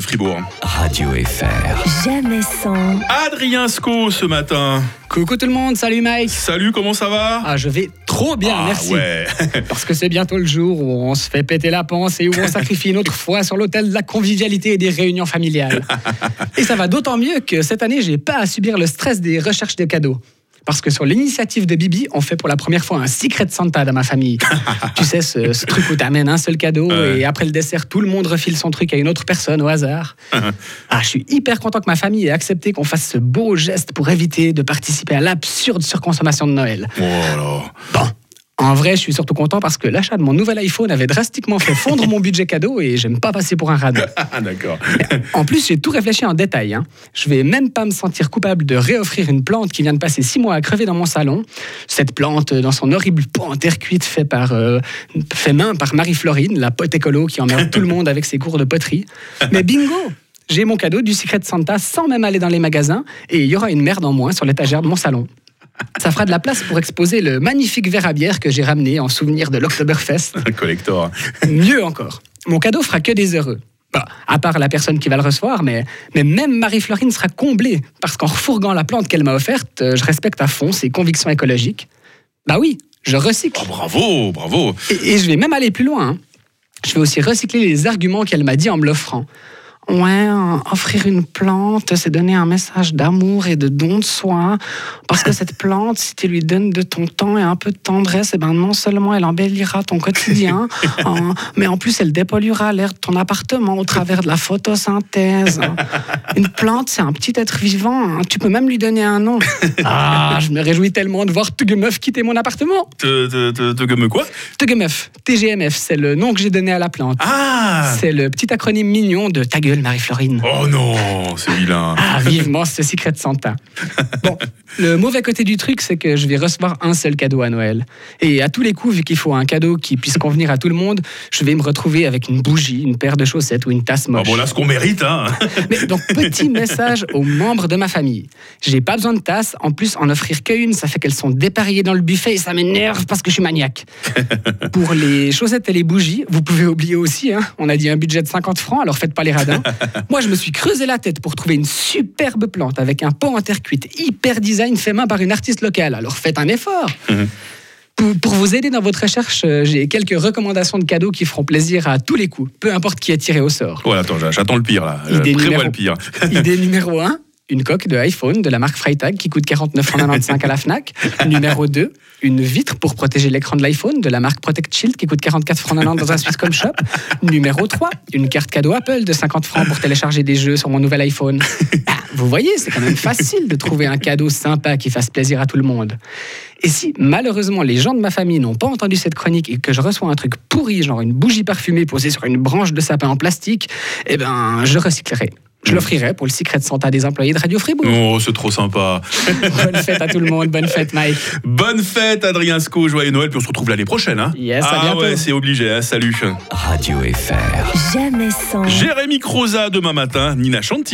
Fribourg. Radio FR. Jamais sans. Adrien Sco ce matin. Coucou tout le monde, salut Mike. Salut, comment ça va? Ah, je vais trop bien, Ah, merci. ouais. Parce que c'est bientôt le jour où on se fait péter la panse et où on sacrifie notre foi sur l'autel de la convivialité et des réunions familiales. Et ça va d'autant mieux que cette année, j'ai pas à subir le stress des recherches de cadeaux. Parce que sur l'initiative de Bibi, on fait pour la première fois un Secret Santa dans ma famille. tu sais, ce, ce truc où t'amènes un seul cadeau et après le dessert, tout le monde refile son truc à une autre personne au hasard. Ah, je suis hyper content que ma famille ait accepté qu'on fasse ce beau geste pour éviter de participer à l'absurde surconsommation de Noël. Oh là. Bon. En vrai, je suis surtout content parce que l'achat de mon nouvel iPhone avait drastiquement fait fondre mon budget cadeau et j'aime pas passer pour un radin. Ah, d'accord. En plus, j'ai tout réfléchi en détail. hein. Je vais même pas me sentir coupable de réoffrir une plante qui vient de passer six mois à crever dans mon salon. Cette plante, dans son horrible pot en terre cuite fait, par, euh, fait main par Marie-Florine, la pote écolo qui emmerde tout le monde avec ses cours de poterie. Mais bingo J'ai mon cadeau du Secret Santa sans même aller dans les magasins et il y aura une merde en moins sur l'étagère de mon salon. Ça fera de la place pour exposer le magnifique verre à bière que j'ai ramené en souvenir de l'Oktoberfest. Un collector. Mieux encore, mon cadeau fera que des heureux. Bah, à part la personne qui va le recevoir, mais, mais même Marie-Florine sera comblée, parce qu'en refourguant la plante qu'elle m'a offerte, euh, je respecte à fond ses convictions écologiques. Bah oui, je recycle. Oh, bravo, bravo. Et, et je vais même aller plus loin. hein. Je vais aussi recycler les arguments qu'elle m'a dit en me l'offrant. Ouais, offrir une plante, c'est donner un message d'amour et de don de soi. Parce que cette plante, si tu lui donnes de ton temps et un peu de tendresse, eh ben non seulement elle embellira ton quotidien, hein, mais en plus elle dépolluera l'air de ton appartement au travers de la photosynthèse. Une plante, c'est un petit être vivant. hein. Tu peux même lui donner un nom. Ah, je me réjouis tellement de voir Tugemeuf quitter mon appartement. Te, te, te, te gomme quoi TGMF, TGMF, c'est le nom que j'ai donné à la plante. Ah C'est le petit acronyme mignon de Ta gueule, Marie-Florine. Oh non, c'est vilain. Ah, vivement ce Secret Santa. Bon, le mauvais côté du truc, c'est que je vais recevoir un seul cadeau à Noël. Et à tous les coups, vu qu'il faut un cadeau qui puisse convenir à tout le monde, je vais me retrouver avec une bougie, une paire de chaussettes ou une tasse Ah moche. bon, là, ce qu'on mérite, hein. Mais donc, petit message aux membres de ma famille. J'ai pas besoin de tasse. En plus, en offrir qu'une, ça fait qu'elles sont dépareillées dans le buffet et ça m'énerve parce que je suis maniaque. Pour les chaussettes et les bougies, vous pouvez oublier aussi. hein. On a dit un budget de 50 francs, alors faites pas les radins. Moi, je me suis creusé la tête pour trouver une superbe plante avec un pot en terre cuite, hyper design fait main par une artiste locale. Alors faites un effort. Pour, pour vous aider dans votre recherche, euh, j'ai quelques recommandations de cadeaux qui feront plaisir à tous les coups, peu importe qui est tiré au sort. Ouais, attends, j'attends le pire, là. Idée Prévois numéro- le pire. Idée numéro 1, une coque de iPhone de la marque Freitag qui coûte 49,95 à la FNAC. Numéro 2, une vitre pour protéger l'écran de l'iPhone de la marque Protect Shield qui coûte 44,90 dans un Swisscom Shop. Numéro 3, une carte cadeau Apple de 50 francs pour télécharger des jeux sur mon nouvel iPhone. Ah, vous voyez, c'est quand même facile de trouver un cadeau sympa qui fasse plaisir à tout le monde. Et si malheureusement les gens de ma famille n'ont pas entendu cette chronique et que je reçois un truc pourri, genre une bougie parfumée posée sur une branche de sapin en plastique, eh ben je recyclerai. Je l'offrirai pour le Secret Santa des employés de Radio Fribourg. Oh, c'est trop sympa. Bonne fête à tout le monde, bonne fête Mike. Bonne fête, Adrien Sco. Joyeux Noël, puis on se retrouve l'année prochaine, hein. Yes, à ah bientôt. ouais, c'est obligé, hein. Salut. Radio FR. Jamais sans. Jérémy Croza demain matin, Nina Chanty.